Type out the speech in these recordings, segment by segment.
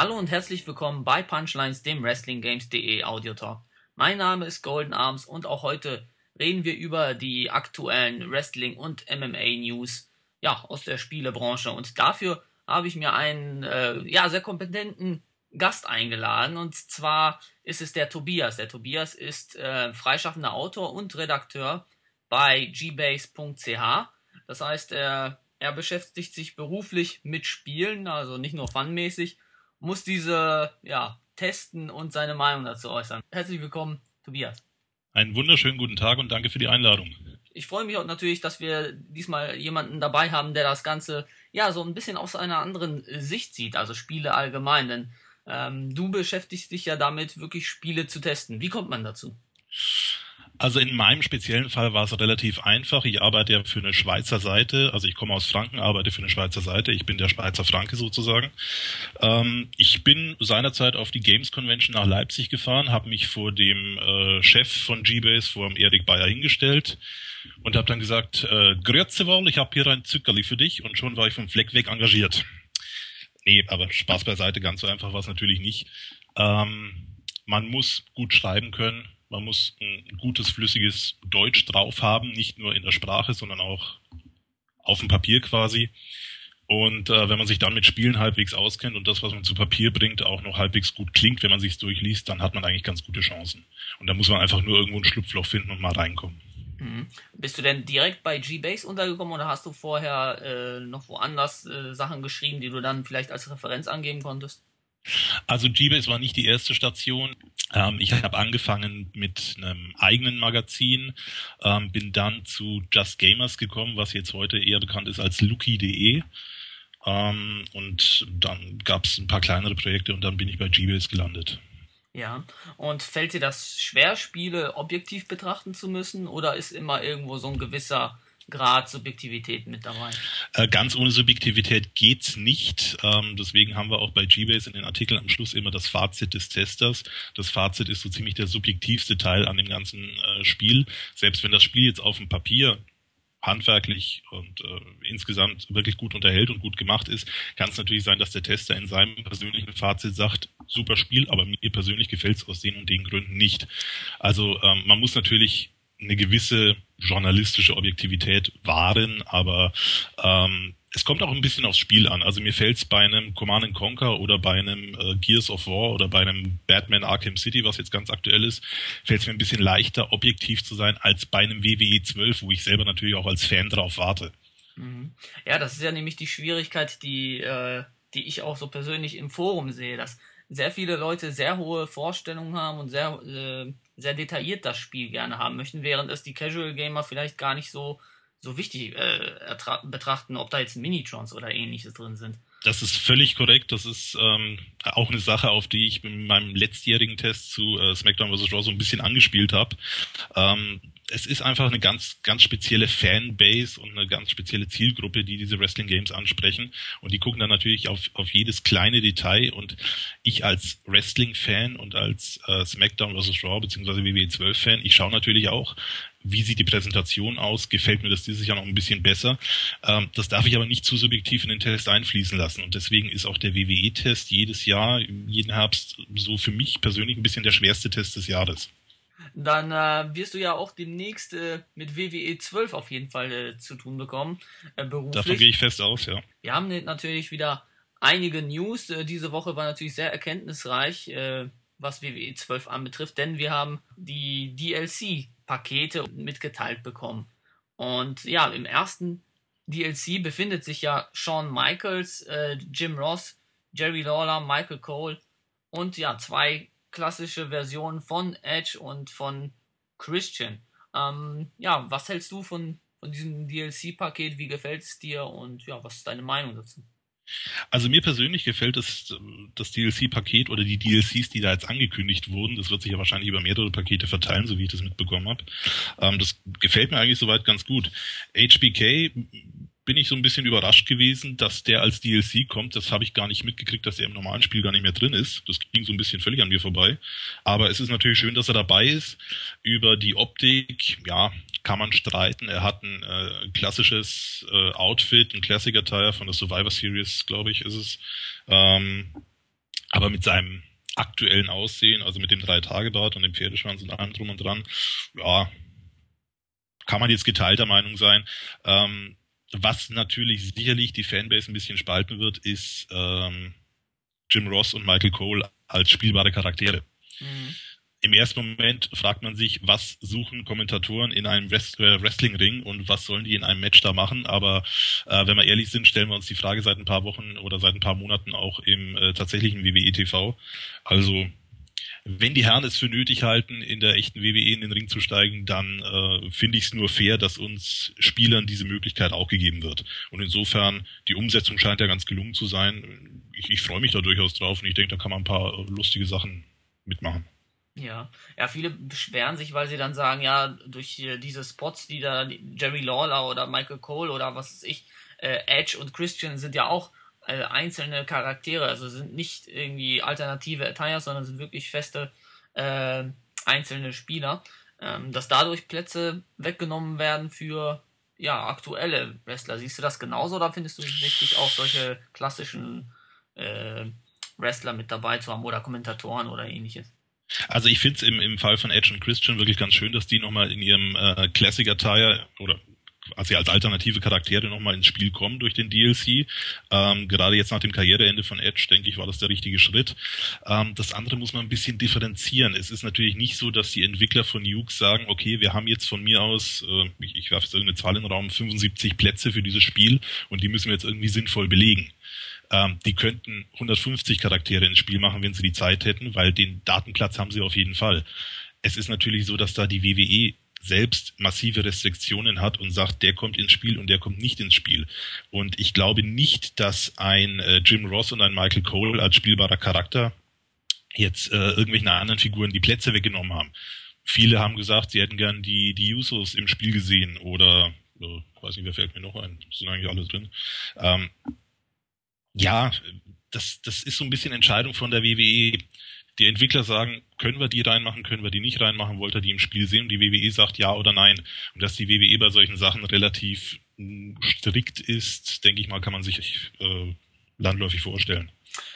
Hallo und herzlich willkommen bei Punchlines, dem WrestlingGames.de Audio Talk. Mein Name ist Golden Arms und auch heute reden wir über die aktuellen Wrestling- und MMA-News ja, aus der Spielebranche. Und dafür habe ich mir einen äh, ja, sehr kompetenten Gast eingeladen. Und zwar ist es der Tobias. Der Tobias ist äh, freischaffender Autor und Redakteur bei gbase.ch. Das heißt, er, er beschäftigt sich beruflich mit Spielen, also nicht nur fanmäßig, muss diese ja, testen und seine Meinung dazu äußern. Herzlich willkommen, Tobias. Einen wunderschönen guten Tag und danke für die Einladung. Ich freue mich auch natürlich, dass wir diesmal jemanden dabei haben, der das Ganze ja so ein bisschen aus einer anderen Sicht sieht, also Spiele allgemein. Denn ähm, du beschäftigst dich ja damit, wirklich Spiele zu testen. Wie kommt man dazu? Also in meinem speziellen Fall war es relativ einfach. Ich arbeite ja für eine Schweizer Seite, also ich komme aus Franken, arbeite für eine Schweizer Seite. Ich bin der Schweizer Franke sozusagen. Ähm, ich bin seinerzeit auf die Games Convention nach Leipzig gefahren, habe mich vor dem äh, Chef von G-Base, vor dem Erik Bayer hingestellt und habe dann gesagt, äh, Grüezi wohl, ich habe hier ein Zückerli für dich und schon war ich vom Fleck weg engagiert. Nee, aber Spaß beiseite, ganz so einfach war es natürlich nicht. Ähm, man muss gut schreiben können, man muss ein gutes, flüssiges Deutsch drauf haben, nicht nur in der Sprache, sondern auch auf dem Papier quasi. Und äh, wenn man sich dann mit Spielen halbwegs auskennt und das, was man zu Papier bringt, auch noch halbwegs gut klingt, wenn man sich's durchliest, dann hat man eigentlich ganz gute Chancen. Und da muss man einfach nur irgendwo ein Schlupfloch finden und mal reinkommen. Mhm. Bist du denn direkt bei G-Base untergekommen oder hast du vorher äh, noch woanders äh, Sachen geschrieben, die du dann vielleicht als Referenz angeben konntest? Also G-Base war nicht die erste Station. Ähm, ich habe angefangen mit einem eigenen Magazin, ähm, bin dann zu Just Gamers gekommen, was jetzt heute eher bekannt ist als Lucky.de. Ähm, und dann gab es ein paar kleinere Projekte und dann bin ich bei G-Base gelandet. Ja, und fällt dir das schwer, Spiele objektiv betrachten zu müssen oder ist immer irgendwo so ein gewisser Grad Subjektivität mit dabei. Äh, ganz ohne Subjektivität geht's nicht. Ähm, deswegen haben wir auch bei G-Base in den Artikeln am Schluss immer das Fazit des Testers. Das Fazit ist so ziemlich der subjektivste Teil an dem ganzen äh, Spiel. Selbst wenn das Spiel jetzt auf dem Papier handwerklich und äh, insgesamt wirklich gut unterhält und gut gemacht ist, kann es natürlich sein, dass der Tester in seinem persönlichen Fazit sagt, super Spiel, aber mir persönlich gefällt es aus den und den Gründen nicht. Also ähm, man muss natürlich eine gewisse journalistische Objektivität wahren, aber ähm, es kommt auch ein bisschen aufs Spiel an. Also mir fällt es bei einem Command Conquer oder bei einem äh, Gears of War oder bei einem Batman Arkham City, was jetzt ganz aktuell ist, fällt es mir ein bisschen leichter, objektiv zu sein, als bei einem WWE 12, wo ich selber natürlich auch als Fan drauf warte. Mhm. Ja, das ist ja nämlich die Schwierigkeit, die, äh, die ich auch so persönlich im Forum sehe, dass sehr viele Leute sehr hohe Vorstellungen haben und sehr äh, sehr detailliert das Spiel gerne haben möchten, während es die Casual Gamer vielleicht gar nicht so, so wichtig äh, betrachten, ob da jetzt Minitrons oder ähnliches drin sind. Das ist völlig korrekt. Das ist ähm, auch eine Sache, auf die ich in meinem letztjährigen Test zu äh, SmackDown vs. Raw so ein bisschen angespielt habe. Ähm, es ist einfach eine ganz, ganz spezielle Fanbase und eine ganz spezielle Zielgruppe, die diese Wrestling Games ansprechen. Und die gucken dann natürlich auf, auf jedes kleine Detail. Und ich als Wrestling-Fan und als äh, SmackDown vs. Raw bzw. WWE 12-Fan, ich schaue natürlich auch, wie sieht die Präsentation aus, gefällt mir das dieses Jahr noch ein bisschen besser. Ähm, das darf ich aber nicht zu subjektiv in den Test einfließen lassen. Und deswegen ist auch der WWE-Test jedes Jahr, jeden Herbst, so für mich persönlich ein bisschen der schwerste Test des Jahres dann äh, wirst du ja auch demnächst äh, mit WWE 12 auf jeden Fall äh, zu tun bekommen. Äh, beruflich. Davon gehe ich fest aus, ja. Wir haben natürlich wieder einige News. Äh, diese Woche war natürlich sehr erkenntnisreich, äh, was WWE 12 anbetrifft, denn wir haben die DLC-Pakete mitgeteilt bekommen. Und ja, im ersten DLC befindet sich ja Shawn Michaels, Jim Ross, Jerry Lawler, Michael Cole und ja, zwei klassische Version von Edge und von Christian. Ähm, ja, was hältst du von, von diesem DLC-Paket? Wie gefällt es dir und ja, was ist deine Meinung dazu? Also mir persönlich gefällt das, das DLC-Paket oder die DLCs, die da jetzt angekündigt wurden. Das wird sich ja wahrscheinlich über mehrere Pakete verteilen, so wie ich das mitbekommen habe. Ähm, das gefällt mir eigentlich soweit ganz gut. HBK bin ich so ein bisschen überrascht gewesen, dass der als DLC kommt. Das habe ich gar nicht mitgekriegt, dass er im normalen Spiel gar nicht mehr drin ist. Das ging so ein bisschen völlig an mir vorbei. Aber es ist natürlich schön, dass er dabei ist. Über die Optik, ja, kann man streiten. Er hat ein äh, klassisches äh, Outfit, ein Attire von der Survivor Series, glaube ich, ist es. Ähm, Aber mit seinem aktuellen Aussehen, also mit dem Drei-Tage-Bart und dem Pferdeschwanz und allem drum und dran, ja, kann man jetzt geteilter Meinung sein. Ähm, was natürlich sicherlich die Fanbase ein bisschen spalten wird, ist ähm, Jim Ross und Michael Cole als spielbare Charaktere. Mhm im ersten Moment fragt man sich, was suchen Kommentatoren in einem Wrest äh, Wrestling-Ring und was sollen die in einem Match da machen. Aber äh, wenn wir ehrlich sind, stellen wir uns die Frage seit ein paar Wochen oder seit ein paar Monaten auch im äh, tatsächlichen WWE TV. Also wenn die Herren es für nötig halten, in der echten WWE in den Ring zu steigen, dann äh, finde ich es nur fair, dass uns Spielern diese Möglichkeit auch gegeben wird. Und insofern, die Umsetzung scheint ja ganz gelungen zu sein. Ich, ich freue mich da durchaus drauf und ich denke, da kann man ein paar lustige Sachen mitmachen. Ja, ja, viele beschweren sich, weil sie dann sagen, ja, durch diese Spots, die da Jerry Lawler oder Michael Cole oder was weiß ich, äh, Edge und Christian sind ja auch äh, einzelne Charaktere, also sind nicht irgendwie alternative Attires, sondern sind wirklich feste äh, einzelne Spieler, ähm, dass dadurch Plätze weggenommen werden für ja, aktuelle Wrestler. Siehst du das genauso oder findest du es wichtig, auch solche klassischen äh, Wrestler mit dabei zu haben oder Kommentatoren oder ähnliches? Also ich finde es im, im Fall von Edge und Christian wirklich ganz schön, dass die nochmal in ihrem äh, Classic Attire oder quasi als alternative Charaktere nochmal ins Spiel kommen durch den DLC. Ähm, gerade jetzt nach dem Karriereende von Edge, denke ich, war das der richtige Schritt. Ähm, das andere muss man ein bisschen differenzieren. Es ist natürlich nicht so, dass die Entwickler von Nuke sagen, okay, wir haben jetzt von mir aus, äh, ich, ich werfe jetzt irgendeine Zahl in den Raum, 75 Plätze für dieses Spiel und die müssen wir jetzt irgendwie sinnvoll belegen. Ähm, die könnten 150 Charaktere ins Spiel machen, wenn sie die Zeit hätten, weil den Datenplatz haben sie auf jeden Fall. Es ist natürlich so, dass da die WWE selbst massive Restriktionen hat und sagt, der kommt ins Spiel und der kommt nicht ins Spiel. Und ich glaube nicht, dass ein äh, Jim Ross und ein Michael Cole als spielbarer Charakter jetzt äh, irgendwelchen anderen Figuren die Plätze weggenommen haben. Viele haben gesagt, sie hätten gern die, die Usos im Spiel gesehen oder, äh, weiß nicht, wer fällt mir noch ein, sind eigentlich alle drin. Ähm, ja, das, das ist so ein bisschen Entscheidung von der WWE. Die Entwickler sagen, können wir die reinmachen, können wir die nicht reinmachen, wollt ihr die im Spiel sehen? Und die WWE sagt ja oder nein. Und dass die WWE bei solchen Sachen relativ hm, strikt ist, denke ich mal, kann man sich äh, landläufig vorstellen.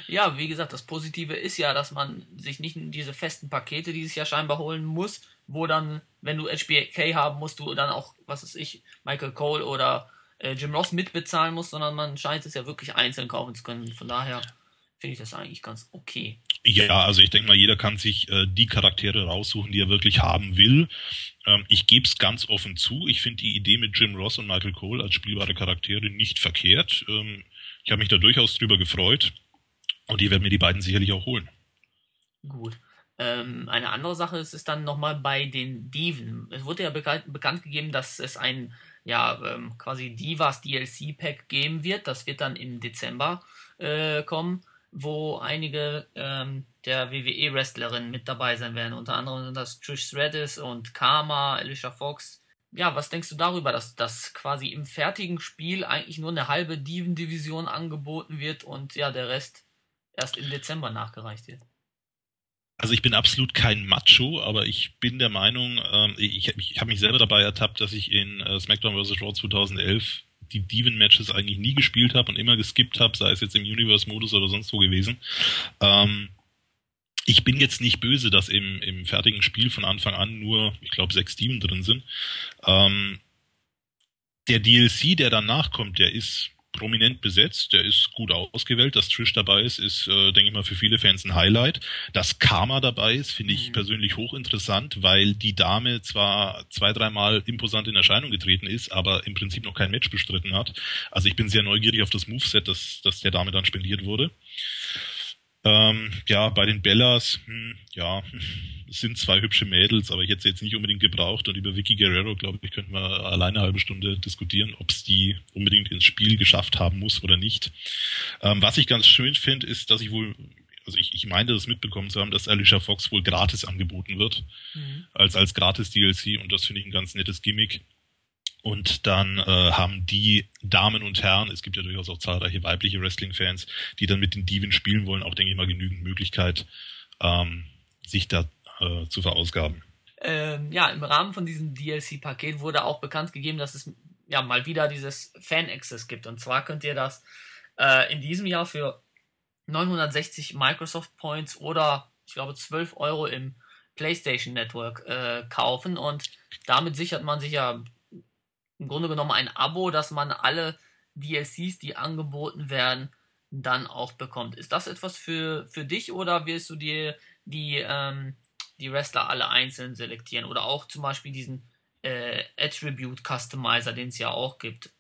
Ja, wie gesagt, das Positive ist ja, dass man sich nicht in diese festen Pakete dieses Jahr scheinbar holen muss, wo dann, wenn du HBK haben musst, du dann auch, was weiß ich, Michael Cole oder äh, Jim Ross mitbezahlen muss, sondern man scheint es ja wirklich einzeln kaufen zu können. Von daher finde ich das eigentlich ganz okay. Ja, also ich denke mal, jeder kann sich äh, die Charaktere raussuchen, die er wirklich haben will. Ähm, ich gebe es ganz offen zu. Ich finde die Idee mit Jim Ross und Michael Cole als spielbare Charaktere nicht verkehrt. Ähm, ich habe mich da durchaus drüber gefreut. Und die werden mir die beiden sicherlich auch holen. Gut. Ähm, eine andere Sache ist es dann nochmal bei den Diven. Es wurde ja bekannt, bekannt gegeben, dass es ein ja, ähm, quasi Divas DLC Pack geben wird. Das wird dann im Dezember äh, kommen, wo einige ähm, der WWE Wrestlerinnen mit dabei sein werden. Unter anderem sind das Trish Stratus und Karma, Alicia Fox. Ja, was denkst du darüber, dass das quasi im fertigen Spiel eigentlich nur eine halbe Diven-Division angeboten wird und ja, der Rest erst im Dezember nachgereicht wird? Also ich bin absolut kein Macho, aber ich bin der Meinung, ähm, ich, ich habe mich selber dabei ertappt, dass ich in äh, SmackDown vs. Raw 2011 die Demon-Matches eigentlich nie gespielt habe und immer geskippt habe, sei es jetzt im Universe-Modus oder sonst wo gewesen. Ähm, ich bin jetzt nicht böse, dass im, im fertigen Spiel von Anfang an nur, ich glaube, sechs Demon drin sind. Ähm, der DLC, der danach kommt, der ist prominent besetzt, der ist gut ausgewählt. Dass Trish dabei ist, ist, äh, denke ich mal, für viele Fans ein Highlight. Dass Karma dabei ist, finde ich mhm. persönlich hochinteressant, weil die Dame zwar zwei, dreimal imposant in Erscheinung getreten ist, aber im Prinzip noch kein Match bestritten hat. Also ich bin sehr neugierig auf das Moveset, das, das der Dame dann spendiert wurde. Ähm, ja, bei den Bellas, hm, ja, sind zwei hübsche Mädels, aber ich hätte sie jetzt nicht unbedingt gebraucht. Und über Vicky Guerrero, glaube ich, könnten wir alleine eine halbe Stunde diskutieren, ob es die unbedingt ins Spiel geschafft haben muss oder nicht. Ähm, was ich ganz schön finde, ist, dass ich wohl, also ich, ich meine, das mitbekommen zu haben, dass Alicia Fox wohl gratis angeboten wird, mhm. als, als gratis DLC. Und das finde ich ein ganz nettes Gimmick. Und dann äh, haben die Damen und Herren, es gibt ja durchaus auch zahlreiche weibliche Wrestling-Fans, die dann mit den Diven spielen wollen, auch denke ich mal genügend Möglichkeit, ähm, sich da äh, zu verausgaben. Ähm, ja, im Rahmen von diesem DLC-Paket wurde auch bekannt gegeben, dass es ja mal wieder dieses Fan-Access gibt. Und zwar könnt ihr das äh, in diesem Jahr für 960 Microsoft Points oder ich glaube 12 Euro im PlayStation Network äh, kaufen und damit sichert man sich ja im Grunde genommen ein Abo, dass man alle DLCs, die angeboten werden, dann auch bekommt. Ist das etwas für, für dich oder wirst du dir die, ähm, die Wrestler alle einzeln selektieren? Oder auch zum Beispiel diesen äh, Attribute Customizer, den es ja auch gibt?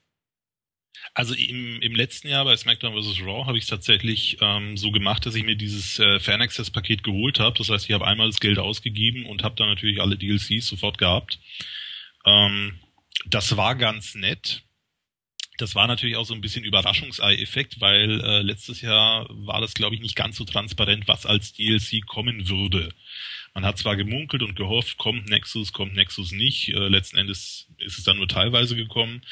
Also im, im letzten Jahr bei SmackDown vs. Raw habe ich es tatsächlich ähm, so gemacht, dass ich mir dieses äh, Fan Access Paket geholt habe. Das heißt, ich habe einmal das Geld ausgegeben und habe dann natürlich alle DLCs sofort gehabt. Ähm, das war ganz nett. Das war natürlich auch so ein bisschen Überraschungsei-Effekt, weil äh, letztes Jahr war das, glaube ich, nicht ganz so transparent, was als DLC kommen würde. Man hat zwar gemunkelt und gehofft, kommt Nexus, kommt Nexus nicht. Äh, letzten Endes ist es dann nur teilweise gekommen.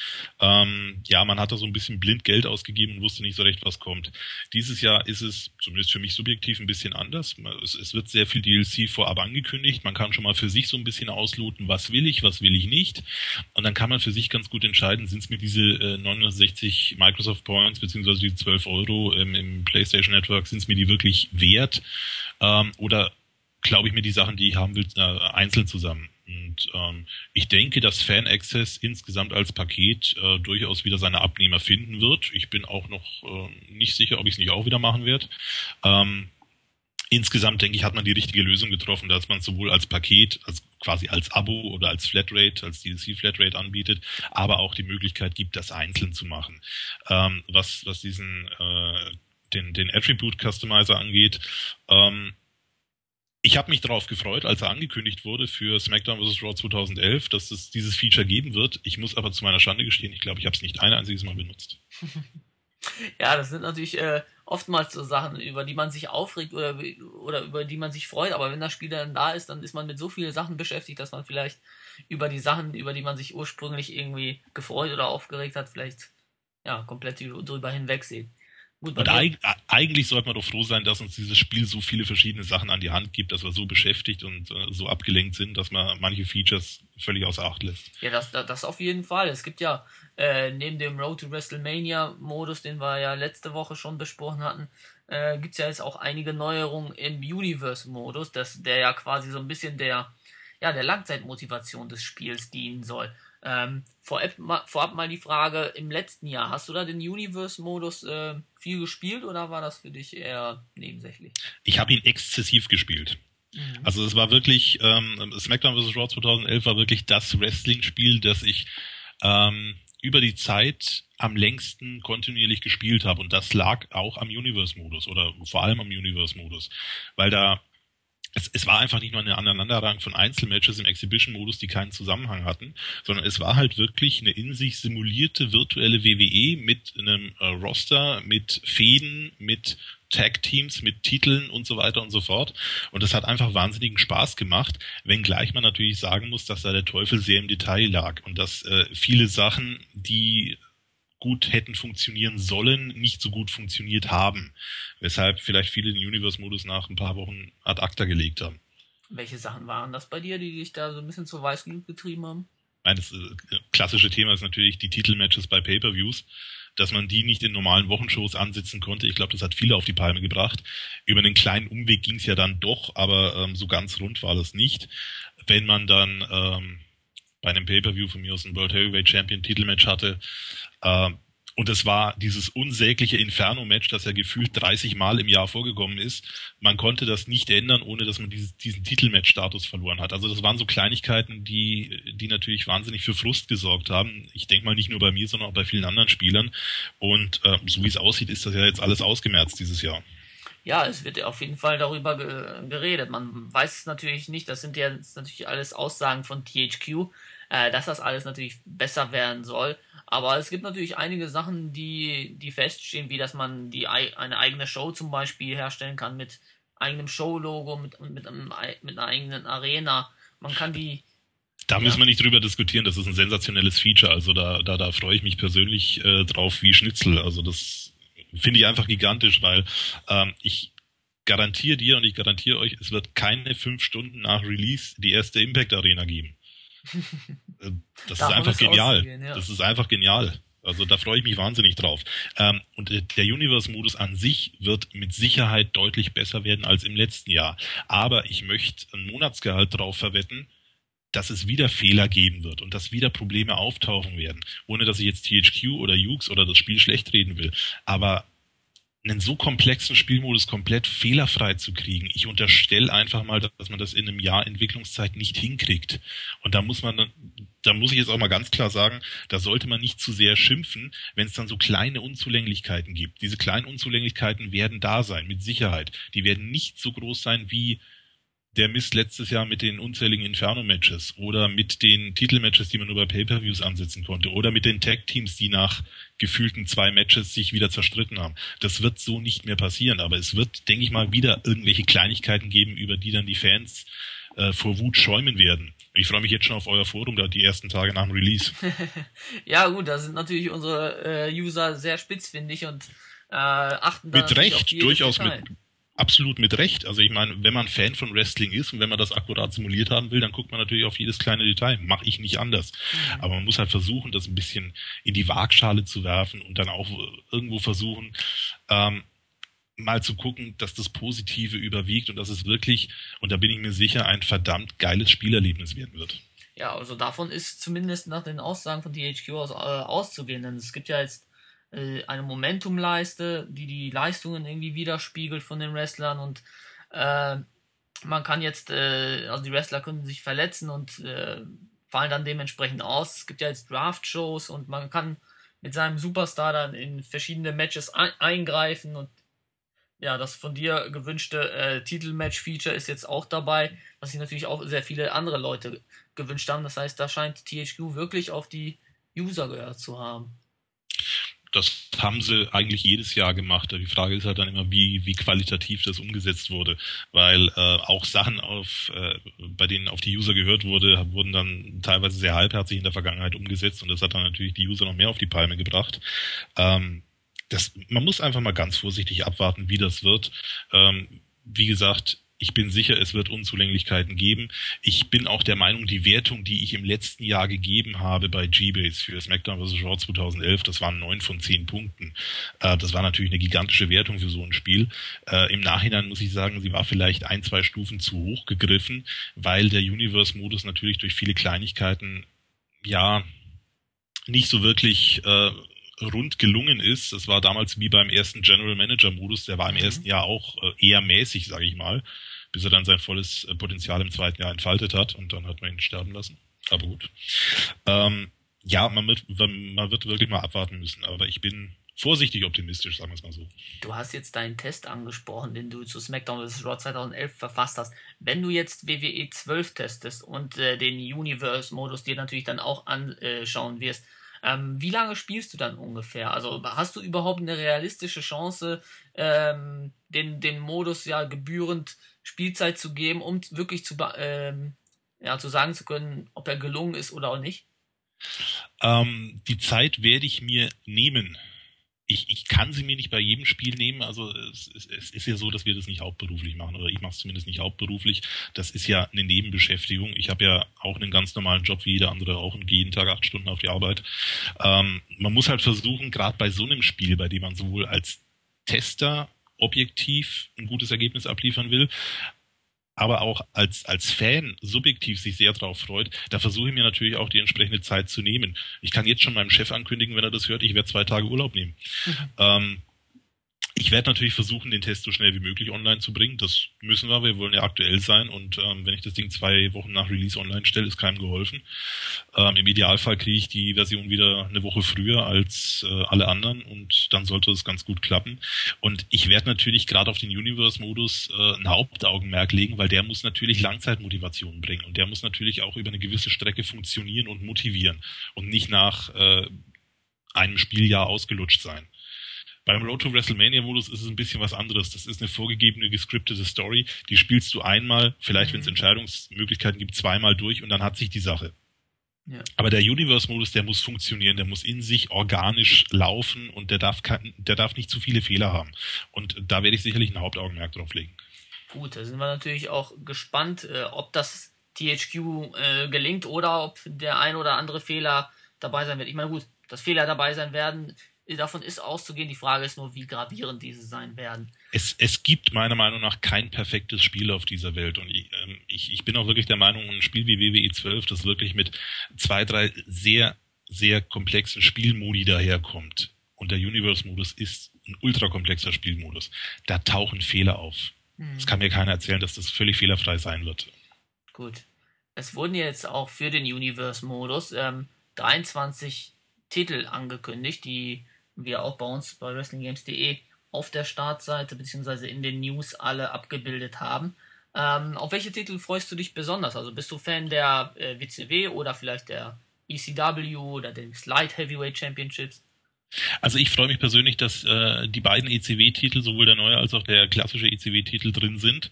Ähm, ja, man hat da so ein bisschen blind Geld ausgegeben und wusste nicht so recht, was kommt. Dieses Jahr ist es, zumindest für mich subjektiv, ein bisschen anders. Es, es wird sehr viel DLC vorab angekündigt. Man kann schon mal für sich so ein bisschen ausloten, was will ich, was will ich nicht. Und dann kann man für sich ganz gut entscheiden, sind es mir diese äh, 960 Microsoft Points beziehungsweise die 12 Euro ähm, im PlayStation Network, sind es mir die wirklich wert? Ähm, oder glaube ich mir die Sachen, die ich haben will, äh, einzeln zusammen. Und ähm, ich denke, dass Fan Access insgesamt als Paket äh, durchaus wieder seine Abnehmer finden wird. Ich bin auch noch äh, nicht sicher, ob ich es nicht auch wieder machen werde. Ähm, insgesamt denke ich, hat man die richtige Lösung getroffen, dass man sowohl als Paket, als quasi als Abo oder als Flatrate, als DLC Flatrate anbietet, aber auch die Möglichkeit gibt, das einzeln zu machen. Ähm, was was diesen äh, den den Attribute Customizer angeht. Ähm, ich habe mich darauf gefreut, als er angekündigt wurde für SmackDown vs. Raw 2011, dass es dieses Feature geben wird. Ich muss aber zu meiner Schande gestehen, ich glaube, ich habe es nicht ein einziges Mal benutzt. ja, das sind natürlich äh, oftmals so Sachen, über die man sich aufregt oder, oder über die man sich freut. Aber wenn das Spiel dann da ist, dann ist man mit so vielen Sachen beschäftigt, dass man vielleicht über die Sachen, über die man sich ursprünglich irgendwie gefreut oder aufgeregt hat, vielleicht ja komplett drüber hinwegsieht. Gut, und eig eigentlich sollte man doch froh sein, dass uns dieses Spiel so viele verschiedene Sachen an die Hand gibt, dass wir so beschäftigt und äh, so abgelenkt sind, dass man manche Features völlig außer Acht lässt. Ja, das, das, auf jeden Fall. Es gibt ja äh, neben dem Road to WrestleMania Modus, den wir ja letzte Woche schon besprochen hatten, äh, gibt es ja jetzt auch einige Neuerungen im Universe Modus, das, der ja quasi so ein bisschen der, ja, der Langzeitmotivation des Spiels dienen soll. Ähm, vorab, ma, vorab mal die Frage, im letzten Jahr, hast du da den Universe-Modus äh, viel gespielt oder war das für dich eher nebensächlich? Ich habe ihn exzessiv gespielt. Mhm. Also es war wirklich, ähm, SmackDown vs. Raw 2011 war wirklich das Wrestling-Spiel, das ich ähm, über die Zeit am längsten kontinuierlich gespielt habe. Und das lag auch am Universe-Modus oder vor allem am Universe-Modus. Weil da es, es war einfach nicht nur eine Aneinanderreihung von Einzelmatches im Exhibition-Modus, die keinen Zusammenhang hatten, sondern es war halt wirklich eine in sich simulierte virtuelle WWE mit einem äh, Roster, mit Fäden, mit Tag-Teams, mit Titeln und so weiter und so fort. Und das hat einfach wahnsinnigen Spaß gemacht, wenngleich man natürlich sagen muss, dass da der Teufel sehr im Detail lag und dass äh, viele Sachen, die gut hätten funktionieren sollen, nicht so gut funktioniert haben. Weshalb vielleicht viele den Universe-Modus nach ein paar Wochen ad acta gelegt haben. Welche Sachen waren das bei dir, die dich da so ein bisschen zur Weißglut getrieben haben? Nein, das äh, klassische Thema ist natürlich die Titelmatches bei Pay-Per-Views, dass man die nicht in normalen Wochenshows ansitzen konnte. Ich glaube, das hat viele auf die Palme gebracht. Über einen kleinen Umweg ging es ja dann doch, aber ähm, so ganz rund war das nicht. Wenn man dann ähm, bei einem Pay-Per-View von mir aus ein World Heavyweight Champion Titelmatch hatte, äh, und es war dieses unsägliche Inferno-Match, das ja gefühlt 30 Mal im Jahr vorgekommen ist. Man konnte das nicht ändern, ohne dass man diesen Titelmatch-Status verloren hat. Also das waren so Kleinigkeiten, die, die natürlich wahnsinnig für Frust gesorgt haben. Ich denke mal nicht nur bei mir, sondern auch bei vielen anderen Spielern. Und äh, so wie es aussieht, ist das ja jetzt alles ausgemerzt dieses Jahr. Ja, es wird auf jeden Fall darüber geredet. Man weiß es natürlich nicht. Das sind ja natürlich alles Aussagen von THQ, äh, dass das alles natürlich besser werden soll. Aber es gibt natürlich einige Sachen, die, die feststehen, wie dass man die eine eigene Show zum Beispiel herstellen kann mit eigenem Show-Logo, mit, mit, einem, mit einer eigenen Arena. Man kann die. Da ja. müssen wir nicht drüber diskutieren, das ist ein sensationelles Feature. Also da, da, da freue ich mich persönlich äh, drauf wie Schnitzel. Also das finde ich einfach gigantisch, weil ähm, ich garantiere dir und ich garantiere euch, es wird keine fünf Stunden nach Release die erste Impact Arena geben. Äh, das ist einfach genial. Ja. Das ist einfach genial. Also da freue ich mich wahnsinnig drauf. Ähm, und äh, der Universe-Modus an sich wird mit Sicherheit deutlich besser werden als im letzten Jahr. Aber ich möchte ein Monatsgehalt drauf verwetten, dass es wieder Fehler geben wird und dass wieder Probleme auftauchen werden. Ohne dass ich jetzt THQ oder Ukes oder das Spiel schlecht reden will. Aber einen so komplexen Spielmodus komplett fehlerfrei zu kriegen. Ich unterstelle einfach mal, dass man das in einem Jahr Entwicklungszeit nicht hinkriegt. Und da muss man, da muss ich jetzt auch mal ganz klar sagen, da sollte man nicht zu sehr schimpfen, wenn es dann so kleine Unzulänglichkeiten gibt. Diese kleinen Unzulänglichkeiten werden da sein, mit Sicherheit. Die werden nicht so groß sein wie der Mist letztes Jahr mit den unzähligen Inferno-Matches oder mit den Titelmatches, die man über Pay-Per-Views ansetzen konnte oder mit den Tag-Teams, die nach gefühlten zwei Matches sich wieder zerstritten haben. Das wird so nicht mehr passieren, aber es wird, denke ich mal, wieder irgendwelche Kleinigkeiten geben, über die dann die Fans äh, vor Wut schäumen werden. Ich freue mich jetzt schon auf euer Forum, da die ersten Tage nach dem Release. ja gut, da sind natürlich unsere äh, User sehr spitzfindig und äh, achten da Mit Recht, durchaus Detail. mit absolut mit Recht. Also ich meine, wenn man Fan von Wrestling ist und wenn man das akkurat simuliert haben will, dann guckt man natürlich auf jedes kleine Detail. Mache ich nicht anders. Mhm. Aber man muss halt versuchen, das ein bisschen in die Waagschale zu werfen und dann auch irgendwo versuchen, ähm, mal zu gucken, dass das Positive überwiegt und dass es wirklich, und da bin ich mir sicher, ein verdammt geiles Spielerlebnis werden wird. Ja, also davon ist zumindest nach den Aussagen von DHQ aus, äh, auszugehen, denn es gibt ja jetzt äh, eine Momentumleiste, die die Leistungen irgendwie widerspiegelt von den Wrestlern und äh, man kann jetzt, äh, also die Wrestler können sich verletzen und äh, fallen dann dementsprechend aus. Es gibt ja jetzt Draft-Shows und man kann mit seinem Superstar dann in verschiedene Matches ein eingreifen und ja, das von dir gewünschte äh, Titelmatch-Feature ist jetzt auch dabei, was sich natürlich auch sehr viele andere Leute gewünscht haben. Das heißt, da scheint THQ wirklich auf die User gehört zu haben das haben sie eigentlich jedes Jahr gemacht. Die Frage ist halt dann immer, wie, wie qualitativ das umgesetzt wurde. Weil äh, auch Sachen, auf, äh, bei denen auf die User gehört wurde, wurden dann teilweise sehr halbherzig in der Vergangenheit umgesetzt und das hat dann natürlich die User noch mehr auf die Palme gebracht. Ähm, das, man muss einfach mal ganz vorsichtig abwarten, wie das wird. Ähm, wie gesagt, ich bin sicher, es wird Unzulänglichkeiten geben. Ich bin auch der Meinung, die Wertung, die ich im letzten Jahr gegeben habe bei G-Base für SmackDown vs. Raw 2011, das waren neun von zehn Punkten. Äh, das war natürlich eine gigantische Wertung für so ein Spiel. Äh, Im Nachhinein muss ich sagen, sie war vielleicht ein, zwei Stufen zu hoch gegriffen, weil der Universe-Modus natürlich durch viele Kleinigkeiten ja nicht so wirklich äh, rund gelungen ist. Das war damals wie beim ersten General Manager Modus, der war im mhm. ersten Jahr auch eher mäßig, sage ich mal bis er dann sein volles äh, Potenzial im zweiten Jahr entfaltet hat und dann hat man ihn sterben lassen. Aber gut. Ähm, ja, man wird, man wird wirklich mal abwarten müssen, aber ich bin vorsichtig optimistisch, sagen wir es mal so. Du hast jetzt deinen Test angesprochen, den du zu SmackDown vs. Raw 2011 verfasst hast. Wenn du jetzt WWE 12 testest und äh, den Universe-Modus dir natürlich dann auch anschauen wirst, ähm, wie lange spielst du dann ungefähr? Also hast du überhaupt eine realistische Chance, ähm, den, den Modus ja gebührend Spielzeit zu geben, um wirklich zu, ähm, ja, zu sagen zu können, ob er gelungen ist oder auch nicht? Ähm, die Zeit werde ich mir nehmen. Ich, ich kann sie mir nicht bei jedem Spiel nehmen. Also es, es, es ist ja so, dass wir das nicht hauptberuflich machen oder ich mache es zumindest nicht hauptberuflich. Das ist ja eine Nebenbeschäftigung. Ich habe ja auch einen ganz normalen Job wie jeder andere auch und gehe jeden Tag acht Stunden auf die Arbeit. Ähm, man muss halt versuchen, gerade bei so einem Spiel, bei dem man sowohl als Tester objektiv ein gutes Ergebnis abliefern will, aber auch als, als Fan subjektiv sich sehr darauf freut, da versuche ich mir natürlich auch die entsprechende Zeit zu nehmen. Ich kann jetzt schon meinem Chef ankündigen, wenn er das hört, ich werde zwei Tage Urlaub nehmen. Mhm. Ähm, ich werde natürlich versuchen, den Test so schnell wie möglich online zu bringen. Das müssen wir. Wir wollen ja aktuell sein. Und ähm, wenn ich das Ding zwei Wochen nach Release online stelle, ist keinem geholfen. Ähm, Im Idealfall kriege ich die Version wieder eine Woche früher als äh, alle anderen und dann sollte es ganz gut klappen. Und ich werde natürlich gerade auf den Universe-Modus äh, ein Hauptaugenmerk legen, weil der muss natürlich Langzeitmotivation bringen und der muss natürlich auch über eine gewisse Strecke funktionieren und motivieren und nicht nach äh, einem Spieljahr ausgelutscht sein. Beim Road to WrestleMania Modus ist es ein bisschen was anderes. Das ist eine vorgegebene, gescriptete Story. Die spielst du einmal, vielleicht mhm. wenn es Entscheidungsmöglichkeiten gibt, zweimal durch und dann hat sich die Sache. Ja. Aber der Universe-Modus, der muss funktionieren, der muss in sich organisch laufen und der darf, der darf nicht zu viele Fehler haben. Und da werde ich sicherlich ein Hauptaugenmerk drauf legen. Gut, da sind wir natürlich auch gespannt, äh, ob das THQ äh, gelingt oder ob der ein oder andere Fehler dabei sein wird. Ich meine, gut, dass Fehler dabei sein werden. Davon ist auszugehen. Die Frage ist nur, wie gravierend diese sein werden. Es, es gibt meiner Meinung nach kein perfektes Spiel auf dieser Welt. Und ich, ähm, ich, ich bin auch wirklich der Meinung, ein Spiel wie WWE 12, das wirklich mit zwei, drei sehr, sehr komplexen Spielmodi daherkommt. Und der Universe-Modus ist ein ultrakomplexer Spielmodus. Da tauchen Fehler auf. Mhm. Das kann mir keiner erzählen, dass das völlig fehlerfrei sein wird. Gut. Es wurden jetzt auch für den Universe-Modus ähm, 23 Titel angekündigt, die wir auch bei uns bei WrestlingGames.de auf der Startseite bzw. in den News alle abgebildet haben. Ähm, auf welche Titel freust du dich besonders? Also bist du Fan der äh, WCW oder vielleicht der ECW oder des Light Heavyweight Championships? Also ich freue mich persönlich, dass äh, die beiden ECW-Titel, sowohl der neue als auch der klassische ECW-Titel drin sind.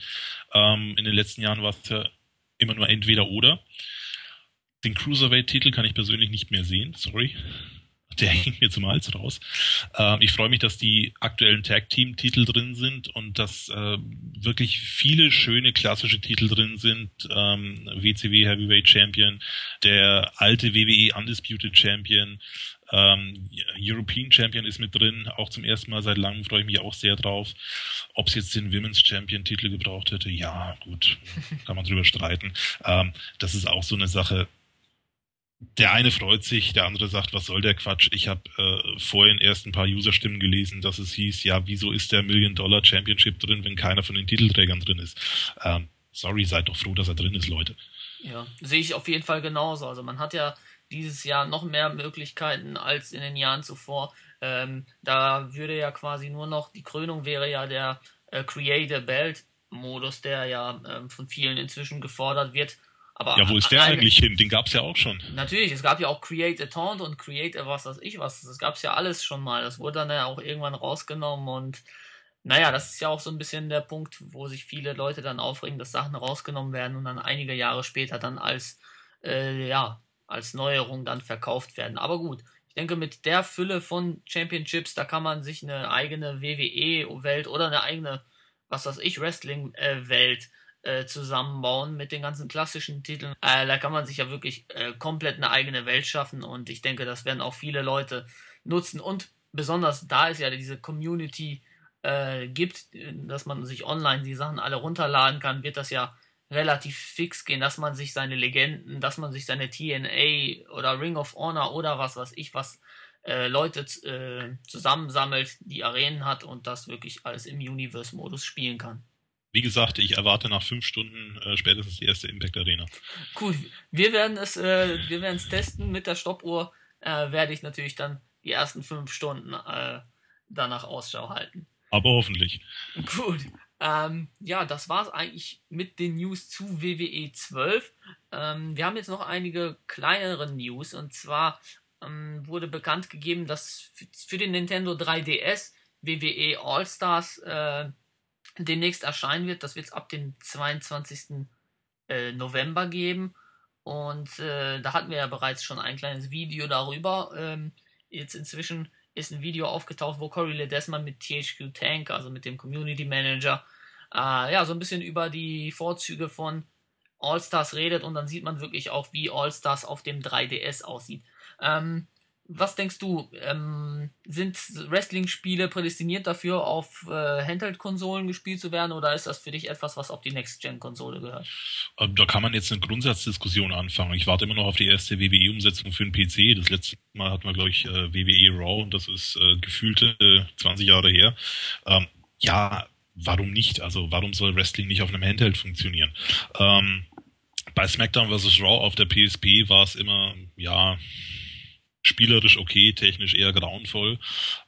Ähm, in den letzten Jahren war es ja immer nur entweder oder. Den Cruiserweight-Titel kann ich persönlich nicht mehr sehen, sorry. Der hängt mir zum Hals raus. Ähm, ich freue mich, dass die aktuellen Tag-Team-Titel drin sind und dass äh, wirklich viele schöne klassische Titel drin sind. Ähm, WCW Heavyweight Champion, der alte WWE Undisputed Champion, ähm, European Champion ist mit drin, auch zum ersten Mal seit langem freue ich mich auch sehr drauf. Ob es jetzt den Women's Champion Titel gebraucht hätte, ja, gut, kann man drüber streiten. Ähm, das ist auch so eine Sache. Der eine freut sich, der andere sagt, was soll der Quatsch? Ich habe äh, vorhin erst ein paar User-Stimmen gelesen, dass es hieß, ja, wieso ist der Million Dollar Championship drin, wenn keiner von den Titelträgern drin ist? Ähm, sorry, seid doch froh, dass er drin ist, Leute. Ja, sehe ich auf jeden Fall genauso. Also man hat ja dieses Jahr noch mehr Möglichkeiten als in den Jahren zuvor. Ähm, da würde ja quasi nur noch, die Krönung wäre ja der äh, Creator Belt Modus, der ja ähm, von vielen inzwischen gefordert wird. Aber ja, wo ist der eigentlich hin? Den gab es ja auch schon. Natürlich, es gab ja auch Create a Taunt und Create a was weiß ich was. Das gab es ja alles schon mal. Das wurde dann ja auch irgendwann rausgenommen und naja, das ist ja auch so ein bisschen der Punkt, wo sich viele Leute dann aufregen, dass Sachen rausgenommen werden und dann einige Jahre später dann als äh, ja, als Neuerung dann verkauft werden. Aber gut, ich denke, mit der Fülle von Championships, da kann man sich eine eigene WWE-Welt oder eine eigene, was weiß ich, Wrestling-Welt äh, zusammenbauen mit den ganzen klassischen Titeln. Äh, da kann man sich ja wirklich äh, komplett eine eigene Welt schaffen und ich denke, das werden auch viele Leute nutzen und besonders da es ja diese Community äh, gibt, dass man sich online die Sachen alle runterladen kann, wird das ja relativ fix gehen, dass man sich seine Legenden, dass man sich seine TNA oder Ring of Honor oder was weiß ich was äh, Leute zusammensammelt, die Arenen hat und das wirklich alles im Universe-Modus spielen kann. Wie gesagt, ich erwarte nach fünf Stunden äh, spätestens die erste Impact Arena. Cool. Wir werden es, äh, wir werden es testen mit der Stoppuhr. Äh, werde ich natürlich dann die ersten fünf Stunden äh, danach Ausschau halten. Aber hoffentlich. Gut. Ähm, ja, das war es eigentlich mit den News zu WWE 12. Ähm, wir haben jetzt noch einige kleinere News und zwar ähm, wurde bekannt gegeben, dass für den Nintendo 3DS WWE All-Stars äh, demnächst erscheinen wird. Das wird es ab dem 22. Äh, November geben. Und äh, da hatten wir ja bereits schon ein kleines Video darüber. Ähm, jetzt inzwischen ist ein Video aufgetaucht, wo Corey Ledesma mit THQ Tank, also mit dem Community Manager, äh, ja, so ein bisschen über die Vorzüge von All-Stars redet und dann sieht man wirklich auch, wie All-Stars auf dem 3DS aussieht. Ähm, was denkst du, ähm, sind Wrestling-Spiele prädestiniert dafür, auf äh, Handheld-Konsolen gespielt zu werden oder ist das für dich etwas, was auf die Next-Gen-Konsole gehört? Ähm, da kann man jetzt eine Grundsatzdiskussion anfangen. Ich warte immer noch auf die erste WWE-Umsetzung für den PC. Das letzte Mal hatten wir, glaube ich, äh, WWE Raw und das ist äh, gefühlte 20 Jahre her. Ähm, ja, warum nicht? Also warum soll Wrestling nicht auf einem Handheld funktionieren? Ähm, bei SmackDown vs. Raw auf der PSP war es immer, ja, spielerisch okay, technisch eher grauenvoll.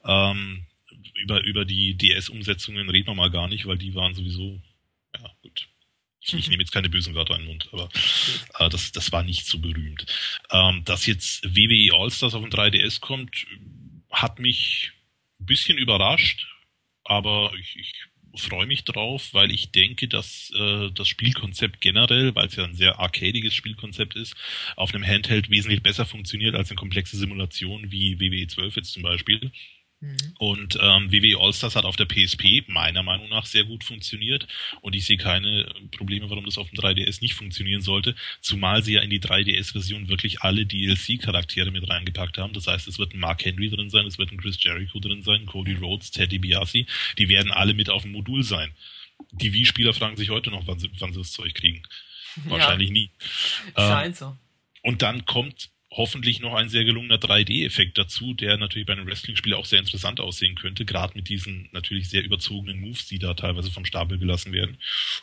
Ähm, über, über die DS-Umsetzungen reden wir mal gar nicht, weil die waren sowieso, ja, gut. Ich, ich nehme jetzt keine bösen Wörter in den Mund, aber äh, das, das war nicht so berühmt. Ähm, dass jetzt WWE All-Stars auf dem 3DS kommt, hat mich ein bisschen überrascht, aber ich, ich freue mich drauf, weil ich denke, dass äh, das Spielkonzept generell, weil es ja ein sehr arcadiges Spielkonzept ist, auf einem Handheld wesentlich besser funktioniert als eine komplexe Simulation wie WWE 12 jetzt zum Beispiel. Mhm. Und ähm, WWE All-Stars hat auf der PSP meiner Meinung nach sehr gut funktioniert und ich sehe keine Probleme, warum das auf dem 3DS nicht funktionieren sollte, zumal sie ja in die 3DS-Version wirklich alle DLC-Charaktere mit reingepackt haben. Das heißt, es wird ein Mark Henry drin sein, es wird ein Chris Jericho drin sein, Cody Rhodes, Teddy Biasi, die werden alle mit auf dem Modul sein. Die Wii-Spieler fragen sich heute noch, wann sie, wann sie das Zeug kriegen. Wahrscheinlich ja. nie. Scheint ähm, so. Und dann kommt hoffentlich noch ein sehr gelungener 3D-Effekt dazu, der natürlich bei einem Wrestling-Spiel auch sehr interessant aussehen könnte, gerade mit diesen natürlich sehr überzogenen Moves, die da teilweise vom Stapel gelassen werden.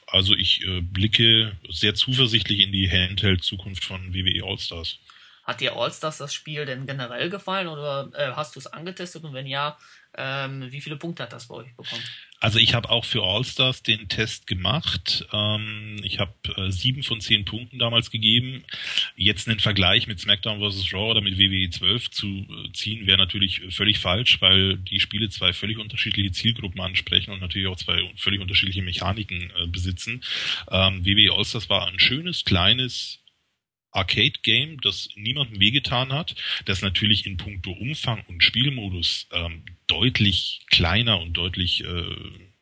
Also ich äh, blicke sehr zuversichtlich in die Handheld-Zukunft von WWE All-Stars. Hat dir All-Stars das Spiel denn generell gefallen oder äh, hast du es angetestet und wenn ja, ähm, wie viele Punkte hat das bei euch bekommen? Also ich habe auch für All-Stars den Test gemacht. Ähm, ich habe äh, sieben von zehn Punkten damals gegeben. Jetzt einen Vergleich mit SmackDown vs. Raw oder mit WWE 12 zu äh, ziehen, wäre natürlich völlig falsch, weil die Spiele zwei völlig unterschiedliche Zielgruppen ansprechen und natürlich auch zwei völlig unterschiedliche Mechaniken äh, besitzen. Ähm, WWE All-Stars war ein schönes, kleines, Arcade-Game, das niemandem wehgetan hat, das natürlich in puncto Umfang und Spielmodus ähm, deutlich kleiner und deutlich äh,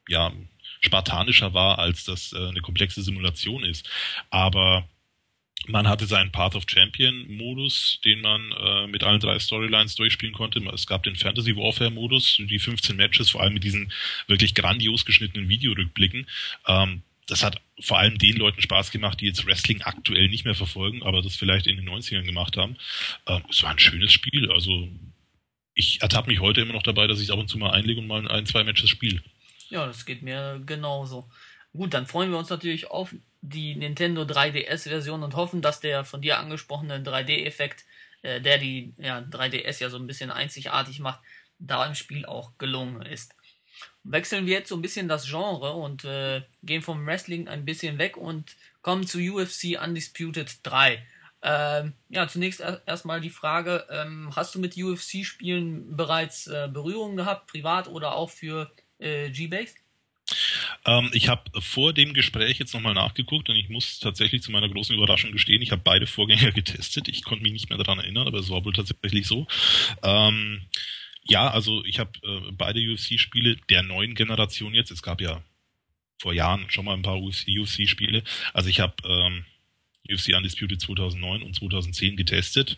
ja spartanischer war, als das äh, eine komplexe Simulation ist. Aber man hatte seinen Path of Champion Modus, den man äh, mit allen drei Storylines durchspielen konnte. Es gab den Fantasy Warfare Modus, die 15 Matches, vor allem mit diesen wirklich grandios geschnittenen Videorückblicken. Ähm, das hat vor allem den Leuten Spaß gemacht, die jetzt Wrestling aktuell nicht mehr verfolgen, aber das vielleicht in den 90ern gemacht haben. Ähm, es war ein schönes Spiel. Also ich ertappe mich heute immer noch dabei, dass ich ab und zu mal einlege und mal ein, zwei Matches spiele. Ja, das geht mir genauso. Gut, dann freuen wir uns natürlich auf die Nintendo 3DS-Version und hoffen, dass der von dir angesprochene 3D-Effekt, äh, der die ja, 3DS ja so ein bisschen einzigartig macht, da im Spiel auch gelungen ist. Wechseln wir jetzt so ein bisschen das Genre und äh, gehen vom Wrestling ein bisschen weg und kommen zu UFC Undisputed 3. Ähm, ja, zunächst erstmal die Frage, ähm, hast du mit UFC-Spielen bereits äh, Berührung gehabt, privat oder auch für äh, G-Base? Ähm, ich habe vor dem Gespräch jetzt nochmal nachgeguckt und ich muss tatsächlich zu meiner großen Überraschung gestehen, ich habe beide Vorgänger getestet. Ich konnte mich nicht mehr daran erinnern, aber es war wohl tatsächlich so. Ähm, ja, also ich habe äh, beide UFC-Spiele der neuen Generation jetzt. Es gab ja vor Jahren schon mal ein paar UFC-Spiele. Also ich habe ähm, UFC Undisputed 2009 und 2010 getestet.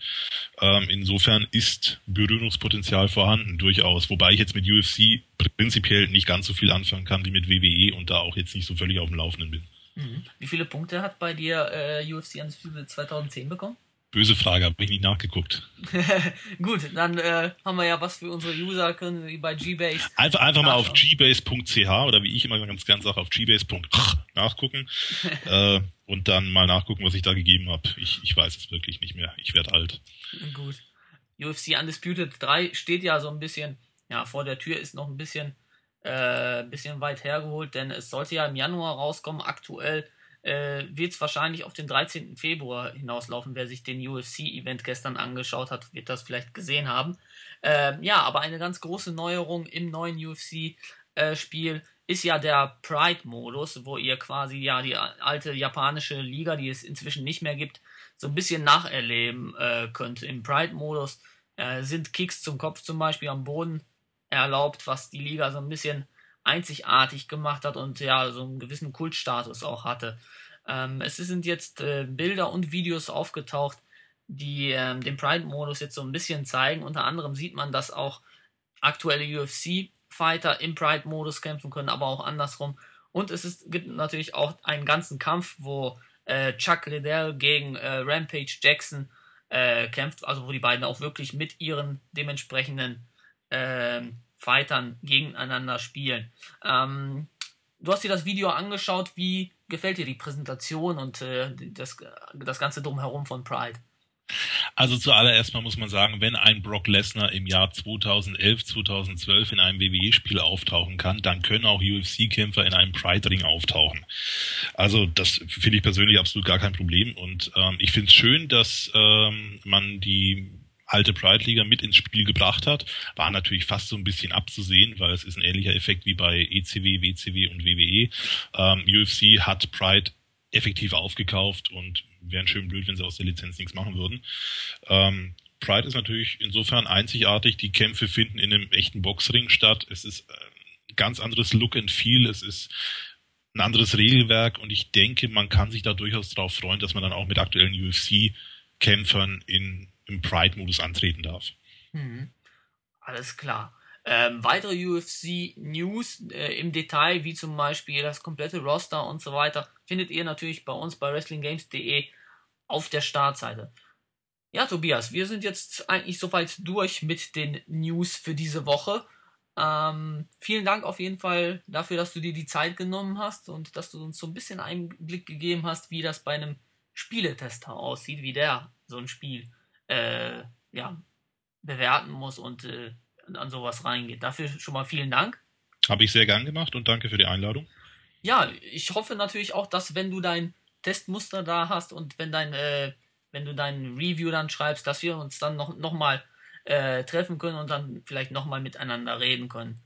Ähm, insofern ist Berührungspotenzial vorhanden, durchaus. Wobei ich jetzt mit UFC prinzipiell nicht ganz so viel anfangen kann wie mit WWE und da auch jetzt nicht so völlig auf dem Laufenden bin. Mhm. Wie viele Punkte hat bei dir äh, UFC Undisputed 2010 bekommen? Böse Frage, habe ich nicht nachgeguckt. Gut, dann äh, haben wir ja was für unsere User, können sie bei Gbase. Einfach, einfach mal auf gbase.ch oder wie ich immer ganz gern sage, auf gbase.ch nachgucken äh, und dann mal nachgucken, was ich da gegeben habe. Ich, ich weiß es wirklich nicht mehr. Ich werde alt. Gut. UFC Undisputed 3 steht ja so ein bisschen, ja, vor der Tür ist noch ein bisschen, äh, bisschen weit hergeholt, denn es sollte ja im Januar rauskommen. Aktuell äh, wird es wahrscheinlich auf den 13. Februar hinauslaufen. Wer sich den UFC-Event gestern angeschaut hat, wird das vielleicht gesehen haben. Äh, ja, aber eine ganz große Neuerung im neuen UFC-Spiel äh, ist ja der Pride-Modus, wo ihr quasi ja die alte japanische Liga, die es inzwischen nicht mehr gibt, so ein bisschen nacherleben äh, könnt. Im Pride-Modus äh, sind Kicks zum Kopf zum Beispiel am Boden erlaubt, was die Liga so ein bisschen einzigartig gemacht hat und ja, so einen gewissen Kultstatus auch hatte. Ähm, es sind jetzt äh, Bilder und Videos aufgetaucht, die ähm, den Pride-Modus jetzt so ein bisschen zeigen. Unter anderem sieht man, dass auch aktuelle UFC-Fighter im Pride-Modus kämpfen können, aber auch andersrum. Und es ist, gibt natürlich auch einen ganzen Kampf, wo äh, Chuck Liddell gegen äh, Rampage Jackson äh, kämpft, also wo die beiden auch wirklich mit ihren dementsprechenden ähm, Fightern gegeneinander spielen. Ähm, du hast dir das Video angeschaut. Wie gefällt dir die Präsentation und äh, das, das Ganze drumherum von Pride? Also zuallererst mal muss man sagen, wenn ein Brock Lesnar im Jahr 2011, 2012 in einem WWE-Spiel auftauchen kann, dann können auch UFC-Kämpfer in einem Pride-Ring auftauchen. Also das finde ich persönlich absolut gar kein Problem und ähm, ich finde es schön, dass ähm, man die alte Pride-Liga mit ins Spiel gebracht hat. War natürlich fast so ein bisschen abzusehen, weil es ist ein ähnlicher Effekt wie bei ECW, WCW und WWE. Ähm, UFC hat Pride effektiv aufgekauft und wären schön blöd, wenn sie aus der Lizenz nichts machen würden. Ähm, Pride ist natürlich insofern einzigartig. Die Kämpfe finden in einem echten Boxring statt. Es ist ein ganz anderes Look and Feel. Es ist ein anderes Regelwerk und ich denke, man kann sich da durchaus darauf freuen, dass man dann auch mit aktuellen UFC-Kämpfern in, im Pride-Modus antreten darf. Mhm. Alles klar. Ähm, weitere UFC-News äh, im Detail, wie zum Beispiel das komplette Roster und so weiter, findet ihr natürlich bei uns bei WrestlingGames.de auf der Startseite. Ja, Tobias, wir sind jetzt eigentlich soweit durch mit den News für diese Woche. Ähm, vielen Dank auf jeden Fall dafür, dass du dir die Zeit genommen hast und dass du uns so ein bisschen Einblick gegeben hast, wie das bei einem Spieletester aussieht, wie der so ein Spiel äh, ja, bewerten muss und äh, an sowas reingeht. Dafür schon mal vielen Dank. Habe ich sehr gern gemacht und danke für die Einladung. Ja, ich hoffe natürlich auch, dass wenn du dein Testmuster da hast und wenn dein, äh, wenn du dein Review dann schreibst, dass wir uns dann noch, noch mal äh, treffen können und dann vielleicht nochmal miteinander reden können.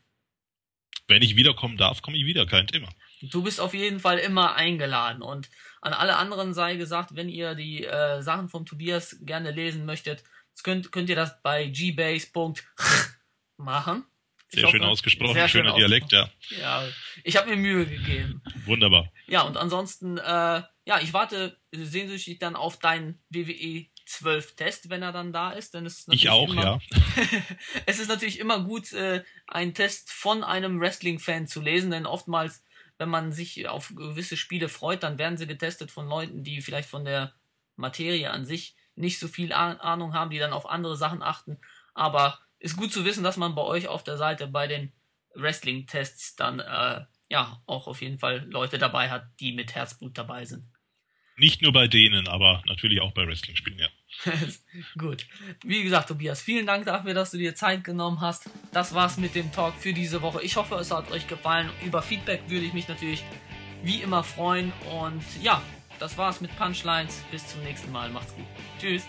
Wenn ich wiederkommen darf, komme ich wieder, kein Thema. Du bist auf jeden Fall immer eingeladen und an alle anderen sei gesagt, wenn ihr die äh, Sachen von Tobias gerne lesen möchtet, könnt, könnt ihr das bei gbase. machen. Sehr hoffe, schön ausgesprochen, sehr schöner schön Dialekt, ja. Ja, ich habe mir Mühe gegeben. Wunderbar. Ja, und ansonsten, äh, ja, ich warte sehnsüchtig dann auf deinen WWE 12 Test, wenn er dann da ist. Denn es ich auch, immer, ja. es ist natürlich immer gut, äh, einen Test von einem Wrestling-Fan zu lesen, denn oftmals, wenn man sich auf gewisse Spiele freut, dann werden sie getestet von Leuten, die vielleicht von der Materie an sich nicht so viel Ahnung haben, die dann auf andere Sachen achten. Aber ist gut zu wissen, dass man bei euch auf der Seite bei den Wrestling-Tests dann äh, ja auch auf jeden Fall Leute dabei hat, die mit Herzblut dabei sind. Nicht nur bei denen, aber natürlich auch bei Wrestling-Spielen, ja. Gut. Wie gesagt, Tobias, vielen Dank dafür, dass du dir Zeit genommen hast. Das war's mit dem Talk für diese Woche. Ich hoffe, es hat euch gefallen. Über Feedback würde ich mich natürlich wie immer freuen. Und ja, das war's mit Punchlines. Bis zum nächsten Mal. Macht's gut. Tschüss.